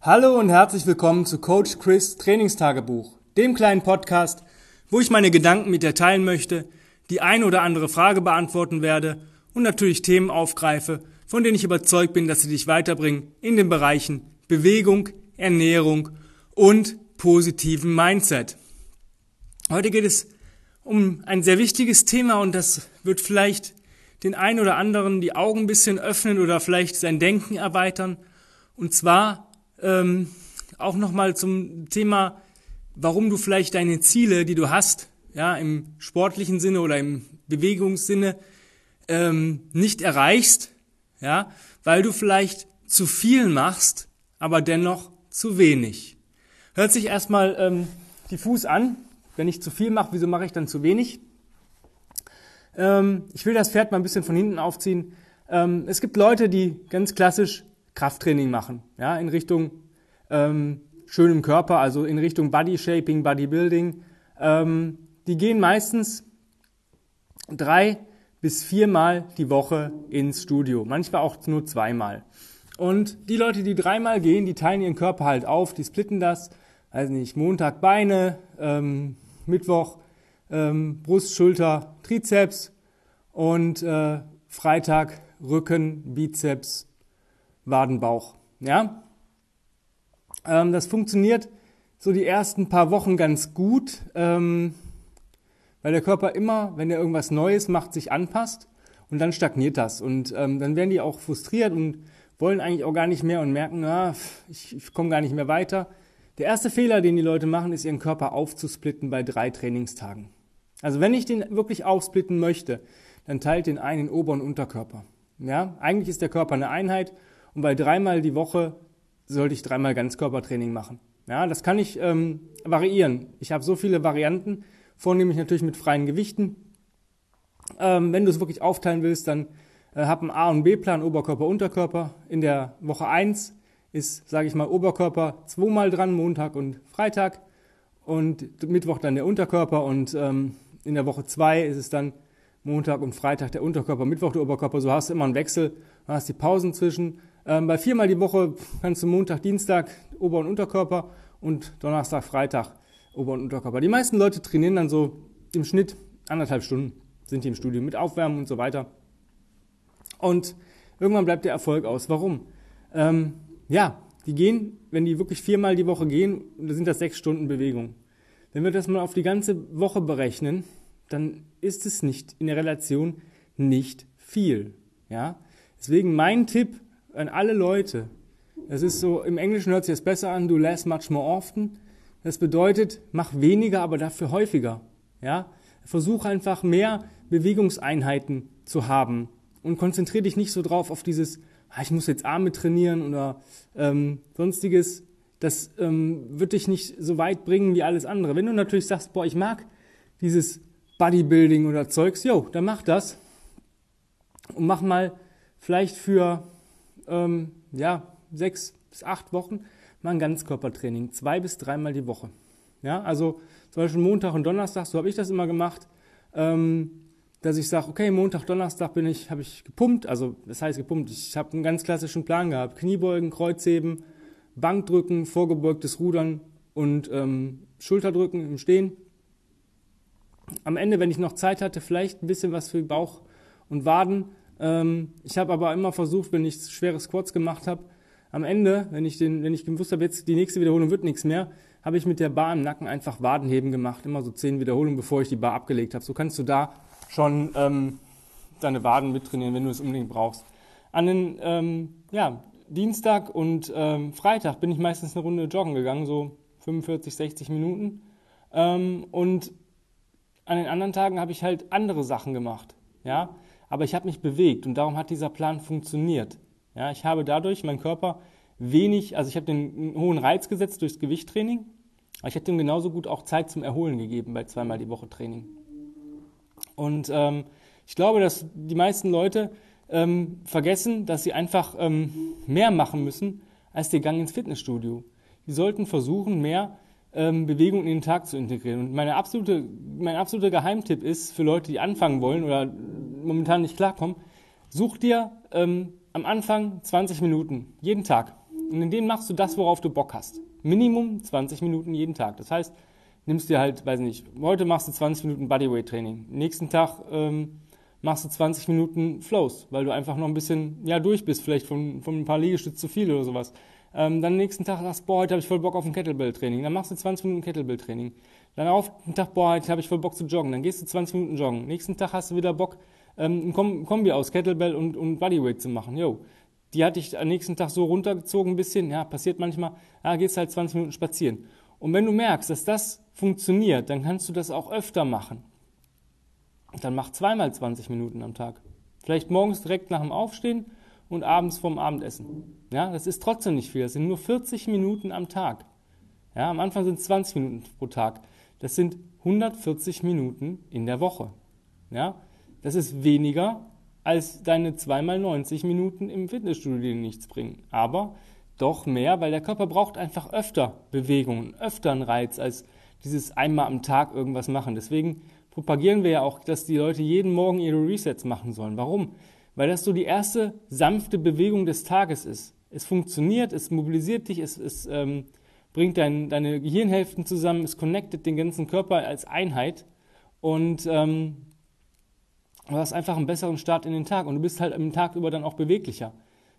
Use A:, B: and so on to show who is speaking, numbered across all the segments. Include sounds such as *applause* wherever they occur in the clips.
A: Hallo und herzlich willkommen zu Coach Chris Trainingstagebuch, dem kleinen Podcast, wo ich meine Gedanken mit dir teilen möchte, die ein oder andere Frage beantworten werde und natürlich Themen aufgreife, von denen ich überzeugt bin, dass sie dich weiterbringen in den Bereichen Bewegung, Ernährung und positiven Mindset. Heute geht es um ein sehr wichtiges Thema und das wird vielleicht den einen oder anderen die Augen ein bisschen öffnen oder vielleicht sein Denken erweitern. Und zwar ähm, auch nochmal zum Thema, warum du vielleicht deine Ziele, die du hast, ja, im sportlichen Sinne oder im Bewegungssinne, ähm, nicht erreichst, ja, weil du vielleicht zu viel machst, aber dennoch zu wenig. Hört sich erstmal ähm, diffus an. Wenn ich zu viel mache, wieso mache ich dann zu wenig? Ähm, ich will das Pferd mal ein bisschen von hinten aufziehen. Ähm, es gibt Leute, die ganz klassisch Krafttraining machen, ja, in Richtung ähm, schönem Körper, also in Richtung Body Shaping, Bodybuilding. Ähm, die gehen meistens drei bis viermal die Woche ins Studio, manchmal auch nur zweimal. Und die Leute, die dreimal gehen, die teilen ihren Körper halt auf, die splitten das, also nicht, Montag Beine, ähm, Mittwoch ähm, Brust, Schulter, Trizeps und äh, Freitag Rücken, Bizeps, Wadenbauch. Ja, ähm, das funktioniert so die ersten paar Wochen ganz gut, ähm, weil der Körper immer, wenn er irgendwas Neues macht, sich anpasst und dann stagniert das und ähm, dann werden die auch frustriert und wollen eigentlich auch gar nicht mehr und merken, ah, ich, ich komme gar nicht mehr weiter. Der erste Fehler, den die Leute machen, ist ihren Körper aufzusplitten bei drei Trainingstagen. Also wenn ich den wirklich aufsplitten möchte, dann teilt den einen in Ober- und Unterkörper. Ja, eigentlich ist der Körper eine Einheit und bei dreimal die Woche sollte ich dreimal Ganzkörpertraining machen. Ja, das kann ich ähm, variieren. Ich habe so viele Varianten, vornehmlich natürlich mit freien Gewichten. Ähm, wenn du es wirklich aufteilen willst, dann äh, hab einen A- und B-Plan, Oberkörper, Unterkörper. In der Woche 1 ist, sage ich mal, Oberkörper zweimal dran, Montag und Freitag. Und Mittwoch dann der Unterkörper und ähm, in der Woche 2 ist es dann Montag und Freitag der Unterkörper, Mittwoch der Oberkörper. So hast du immer einen Wechsel, du hast die Pausen zwischen. Ähm, bei viermal die Woche kannst du Montag, Dienstag Ober- und Unterkörper und Donnerstag, Freitag Ober- und Unterkörper. Die meisten Leute trainieren dann so im Schnitt anderthalb Stunden, sind die im Studio mit Aufwärmen und so weiter. Und irgendwann bleibt der Erfolg aus. Warum? Ähm, ja, die gehen, wenn die wirklich viermal die Woche gehen, sind das sechs Stunden Bewegung. Wenn wir das mal auf die ganze Woche berechnen, dann ist es nicht in der Relation nicht viel. Ja? Deswegen mein Tipp an alle Leute, es ist so, im Englischen hört sich das besser an, do less much more often. Das bedeutet, mach weniger, aber dafür häufiger. Ja? Versuch einfach mehr Bewegungseinheiten zu haben und konzentriere dich nicht so drauf auf dieses, ah, ich muss jetzt Arme trainieren oder ähm, sonstiges. Das ähm, wird dich nicht so weit bringen wie alles andere. Wenn du natürlich sagst, boah, ich mag dieses Bodybuilding oder Zeugs, jo, dann mach das und mach mal vielleicht für ähm, ja, sechs bis acht Wochen mal ein Ganzkörpertraining, zwei bis dreimal die Woche. Ja, also zum Beispiel Montag und Donnerstag, so habe ich das immer gemacht, ähm, dass ich sage, okay, Montag, Donnerstag bin ich, habe ich gepumpt, also das heißt gepumpt, ich habe einen ganz klassischen Plan gehabt, Kniebeugen, Kreuzheben, Bankdrücken, vorgebeugtes Rudern und ähm, Schulterdrücken im Stehen. Am Ende, wenn ich noch Zeit hatte, vielleicht ein bisschen was für Bauch und Waden. Ähm, ich habe aber immer versucht, wenn ich schwere Squats gemacht habe, am Ende, wenn ich, den, wenn ich gewusst habe, jetzt die nächste Wiederholung wird nichts mehr, habe ich mit der Bar im Nacken einfach Wadenheben gemacht. Immer so zehn Wiederholungen, bevor ich die Bar abgelegt habe. So kannst du da schon ähm, deine Waden mittrainieren, wenn du es unbedingt brauchst. An den ähm, ja, Dienstag und ähm, Freitag bin ich meistens eine Runde joggen gegangen, so 45, 60 Minuten. Ähm, und an den anderen Tagen habe ich halt andere Sachen gemacht. Ja? Aber ich habe mich bewegt und darum hat dieser Plan funktioniert. Ja? Ich habe dadurch meinen Körper wenig, also ich habe den hohen Reiz gesetzt durchs Gewichttraining, aber ich hätte ihm genauso gut auch Zeit zum Erholen gegeben bei zweimal die Woche Training. Und ähm, ich glaube, dass die meisten Leute ähm, vergessen, dass sie einfach ähm, mehr machen müssen als der Gang ins Fitnessstudio. Sie sollten versuchen, mehr ähm, Bewegung in den Tag zu integrieren. Und meine absolute, mein absoluter Geheimtipp ist für Leute, die anfangen wollen oder momentan nicht klarkommen, such dir ähm, am Anfang 20 Minuten, jeden Tag. Und in denen machst du das, worauf du Bock hast. Minimum 20 Minuten jeden Tag. Das heißt, nimmst dir halt, weiß nicht, heute machst du 20 Minuten Bodyweight-Training. Nächsten Tag ähm, machst du 20 Minuten Flows, weil du einfach noch ein bisschen ja, durch bist, vielleicht von, von ein paar Liegestütze zu viel oder sowas. Ähm, dann nächsten Tag sagst boah, heute habe ich voll Bock auf ein Kettlebell-Training. Dann machst du 20 Minuten Kettlebell-Training. Dann auf den Tag, boah, heute habe ich voll Bock zu joggen. Dann gehst du 20 Minuten joggen. Nächsten Tag hast du wieder Bock, ähm, ein Kombi aus Kettlebell und, und Bodyweight zu machen. Yo. Die hatte ich am nächsten Tag so runtergezogen ein bisschen. Ja, passiert manchmal. Ja, gehst halt 20 Minuten spazieren. Und wenn du merkst, dass das funktioniert, dann kannst du das auch öfter machen. Dann mach zweimal 20 Minuten am Tag. Vielleicht morgens direkt nach dem Aufstehen und abends vorm Abendessen. Ja, das ist trotzdem nicht viel. Das sind nur 40 Minuten am Tag. Ja, am Anfang sind es 20 Minuten pro Tag. Das sind 140 Minuten in der Woche. Ja, das ist weniger als deine zweimal 90 Minuten im Fitnessstudio, die nichts bringen. Aber doch mehr, weil der Körper braucht einfach öfter Bewegungen, öfter einen Reiz als dieses einmal am Tag irgendwas machen. Deswegen propagieren wir ja auch, dass die Leute jeden Morgen ihre Resets machen sollen. Warum? Weil das so die erste sanfte Bewegung des Tages ist. Es funktioniert, es mobilisiert dich, es, es ähm, bringt dein, deine Gehirnhälften zusammen, es connectet den ganzen Körper als Einheit und ähm, du hast einfach einen besseren Start in den Tag und du bist halt am Tag über dann auch beweglicher.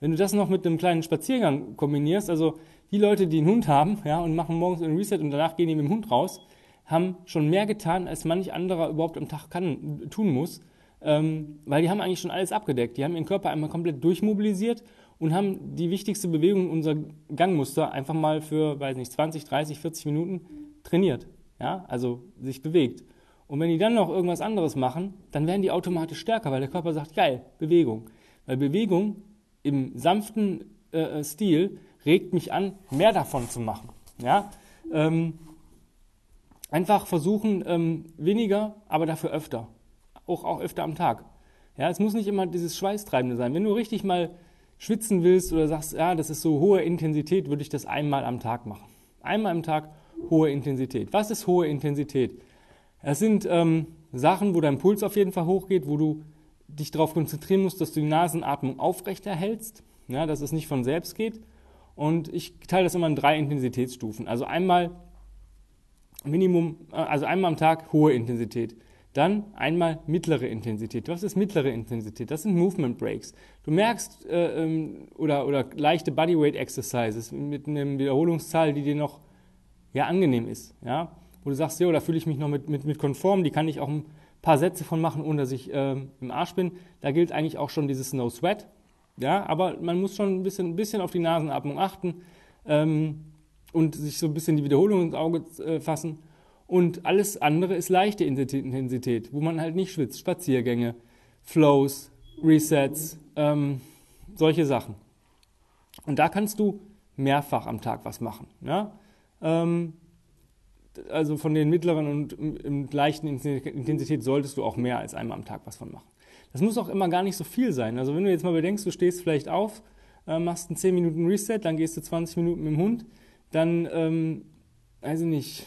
A: Wenn du das noch mit einem kleinen Spaziergang kombinierst, also die Leute, die einen Hund haben ja, und machen morgens einen Reset und danach gehen die mit dem Hund raus, haben schon mehr getan, als manch anderer überhaupt am Tag kann, tun muss, ähm, weil die haben eigentlich schon alles abgedeckt. Die haben ihren Körper einmal komplett durchmobilisiert und haben die wichtigste Bewegung unserer Gangmuster einfach mal für, weiß nicht, 20, 30, 40 Minuten trainiert. Ja, also sich bewegt. Und wenn die dann noch irgendwas anderes machen, dann werden die automatisch stärker, weil der Körper sagt, geil, Bewegung. Weil Bewegung im sanften äh, äh Stil regt mich an, mehr davon zu machen. Ja, ähm, Einfach versuchen, ähm, weniger, aber dafür öfter. Auch, auch öfter am Tag. Ja, es muss nicht immer dieses Schweißtreibende sein. Wenn du richtig mal schwitzen willst oder sagst, ja, das ist so hohe Intensität, würde ich das einmal am Tag machen. Einmal am Tag hohe Intensität. Was ist hohe Intensität? Es sind ähm, Sachen, wo dein Puls auf jeden Fall hochgeht, wo du dich darauf konzentrieren musst, dass du die Nasenatmung aufrechterhältst, ja, dass es nicht von selbst geht. Und ich teile das immer in drei Intensitätsstufen. Also einmal Minimum, äh, also einmal am Tag hohe Intensität. Dann einmal mittlere Intensität. Was ist mittlere Intensität? Das sind Movement Breaks. Du merkst, äh, ähm, oder, oder leichte Bodyweight Exercises mit einer Wiederholungszahl, die dir noch ja, angenehm ist. Ja? Wo du sagst, ja, da fühle ich mich noch mit, mit, mit konform, die kann ich auch ein paar Sätze von machen, ohne dass ich äh, im Arsch bin. Da gilt eigentlich auch schon dieses No Sweat. Ja? Aber man muss schon ein bisschen, ein bisschen auf die Nasenatmung achten. Ähm, und sich so ein bisschen die Wiederholung ins Auge äh, fassen. Und alles andere ist leichte Intensität, wo man halt nicht schwitzt. Spaziergänge, Flows, Resets, ähm, solche Sachen. Und da kannst du mehrfach am Tag was machen. Ja? Ähm, also von den mittleren und im leichten Intensität solltest du auch mehr als einmal am Tag was von machen. Das muss auch immer gar nicht so viel sein. Also wenn du jetzt mal bedenkst, du stehst vielleicht auf, äh, machst einen 10 Minuten Reset, dann gehst du 20 Minuten mit dem Hund, dann, ähm, weiß ich nicht,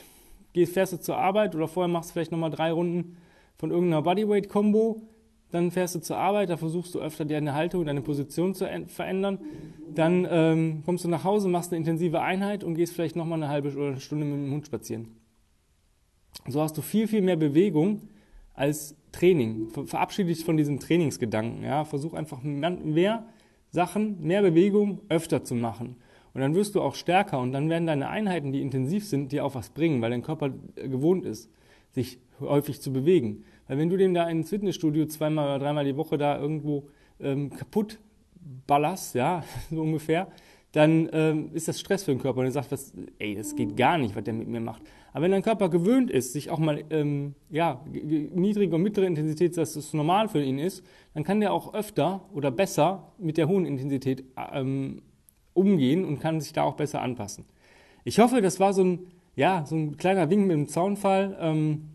A: gehst, fährst du zur Arbeit oder vorher machst du vielleicht nochmal drei Runden von irgendeiner Bodyweight-Kombo, dann fährst du zur Arbeit, da versuchst du öfter deine Haltung, deine Position zu verändern, dann ähm, kommst du nach Hause, machst eine intensive Einheit und gehst vielleicht nochmal eine halbe oder eine Stunde mit dem Hund spazieren. So hast du viel, viel mehr Bewegung als Training. Verabschiede dich von diesem Trainingsgedanken. Ja? Versuch einfach mehr Sachen, mehr Bewegung öfter zu machen. Und dann wirst du auch stärker und dann werden deine Einheiten, die intensiv sind, dir auch was bringen, weil dein Körper äh, gewohnt ist, sich häufig zu bewegen. Weil wenn du den da ins Fitnessstudio zweimal oder dreimal die Woche da irgendwo ähm, kaputt ballerst, ja, *laughs* so ungefähr, dann ähm, ist das Stress für den Körper und er sagt, was, ey, das geht gar nicht, was der mit mir macht. Aber wenn dein Körper gewöhnt ist, sich auch mal, ähm, ja, niedrige und mittlere Intensität, dass das normal für ihn ist, dann kann der auch öfter oder besser mit der hohen Intensität ähm, umgehen und kann sich da auch besser anpassen. Ich hoffe, das war so ein, ja, so ein kleiner Wink mit dem Zaunfall. Ähm,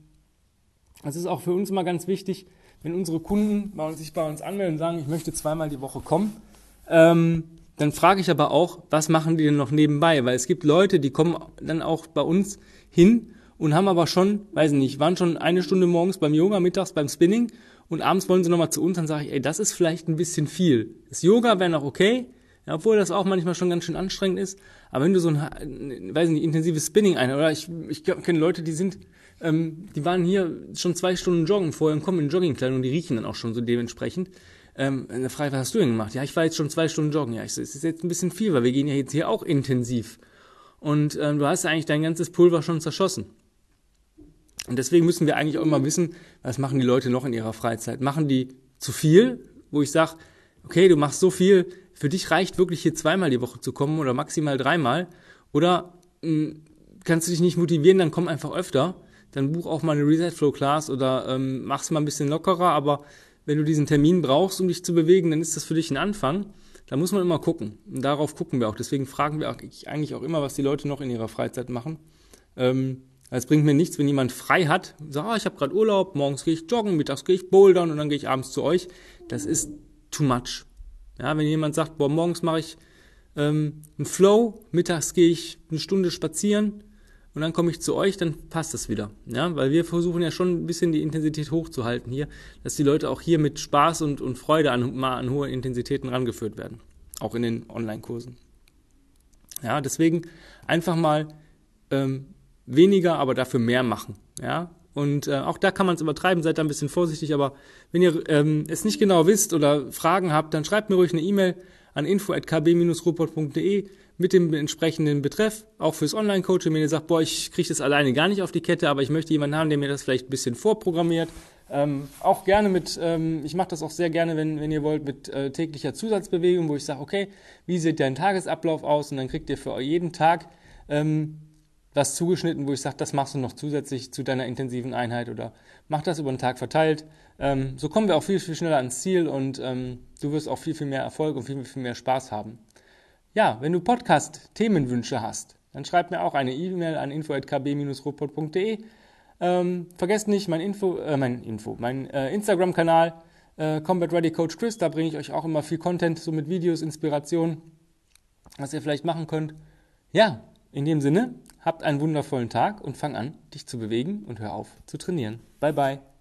A: das ist auch für uns immer ganz wichtig, wenn unsere Kunden sich bei uns anmelden und sagen, ich möchte zweimal die Woche kommen, ähm, dann frage ich aber auch, was machen die denn noch nebenbei? Weil es gibt Leute, die kommen dann auch bei uns hin und haben aber schon, weiß nicht, waren schon eine Stunde morgens beim Yoga, mittags beim Spinning und abends wollen sie nochmal zu uns, dann sage ich, ey, das ist vielleicht ein bisschen viel. Das Yoga wäre noch okay, Ja, obwohl das auch manchmal schon ganz schön anstrengend ist. Aber wenn du so ein, weiß nicht, intensives Spinning ein, oder ich, ich kenne Leute, die sind, ähm, die waren hier schon zwei Stunden joggen vorher und kommen in Joggingkleidung und die riechen dann auch schon so dementsprechend. Ähm, in der Frage, was hast du denn gemacht? Ja, ich war jetzt schon zwei Stunden joggen. Ja, ich so, es ist jetzt ein bisschen viel, weil wir gehen ja jetzt hier auch intensiv. Und ähm, du hast ja eigentlich dein ganzes Pulver schon zerschossen. Und deswegen müssen wir eigentlich auch immer wissen, was machen die Leute noch in ihrer Freizeit? Machen die zu viel, wo ich sage, okay, du machst so viel, für dich reicht wirklich hier zweimal die Woche zu kommen oder maximal dreimal. Oder mh, hm, kannst du dich nicht motivieren, dann komm einfach öfter. Dann buch auch mal eine Reset Flow Class oder ähm, mach's mal ein bisschen lockerer, aber wenn du diesen Termin brauchst, um dich zu bewegen, dann ist das für dich ein Anfang. Da muss man immer gucken. Und darauf gucken wir auch. Deswegen fragen wir eigentlich auch immer, was die Leute noch in ihrer Freizeit machen. Ähm, es bringt mir nichts, wenn jemand frei hat, sagt, ah, ich habe gerade Urlaub, morgens gehe ich joggen, mittags gehe ich bouldern und dann gehe ich abends zu euch. Das ist too much. Ja, wenn jemand sagt, boah, morgens mache ich ähm, einen Flow, mittags gehe ich eine Stunde spazieren und dann komme ich zu euch, dann passt das wieder. Ja, weil wir versuchen ja schon ein bisschen die Intensität hochzuhalten hier, dass die Leute auch hier mit Spaß und, und Freude an, an hohe Intensitäten rangeführt werden. Auch in den Online-Kursen. Ja, deswegen einfach mal ähm, weniger, aber dafür mehr machen. Ja, und äh, auch da kann man es übertreiben, seid da ein bisschen vorsichtig, aber wenn ihr ähm, es nicht genau wisst oder Fragen habt, dann schreibt mir ruhig eine E-Mail an info.kb-robot.de mit dem entsprechenden Betreff, auch fürs Online-Coaching, wenn ihr sagt, boah, ich kriege das alleine gar nicht auf die Kette, aber ich möchte jemanden haben, der mir das vielleicht ein bisschen vorprogrammiert. Ähm, auch gerne mit, ähm, ich mache das auch sehr gerne, wenn, wenn ihr wollt, mit äh, täglicher Zusatzbewegung, wo ich sage, okay, wie sieht dein Tagesablauf aus? Und dann kriegt ihr für jeden Tag ähm, was zugeschnitten, wo ich sage, das machst du noch zusätzlich zu deiner intensiven Einheit oder mach das über den Tag verteilt. Ähm, so kommen wir auch viel, viel schneller ans Ziel und ähm, du wirst auch viel, viel mehr Erfolg und viel, viel mehr Spaß haben. Ja, wenn du Podcast-Themenwünsche hast, dann schreib mir auch eine E-Mail an info.kb-robot.de. Ähm, vergesst nicht mein Info, äh, mein Info, mein äh, Instagram-Kanal äh, Combat Ready Coach Chris. Da bringe ich euch auch immer viel Content, so mit Videos, Inspiration, was ihr vielleicht machen könnt. Ja, in dem Sinne, Habt einen wundervollen Tag und fang an, dich zu bewegen und hör auf zu trainieren. Bye bye.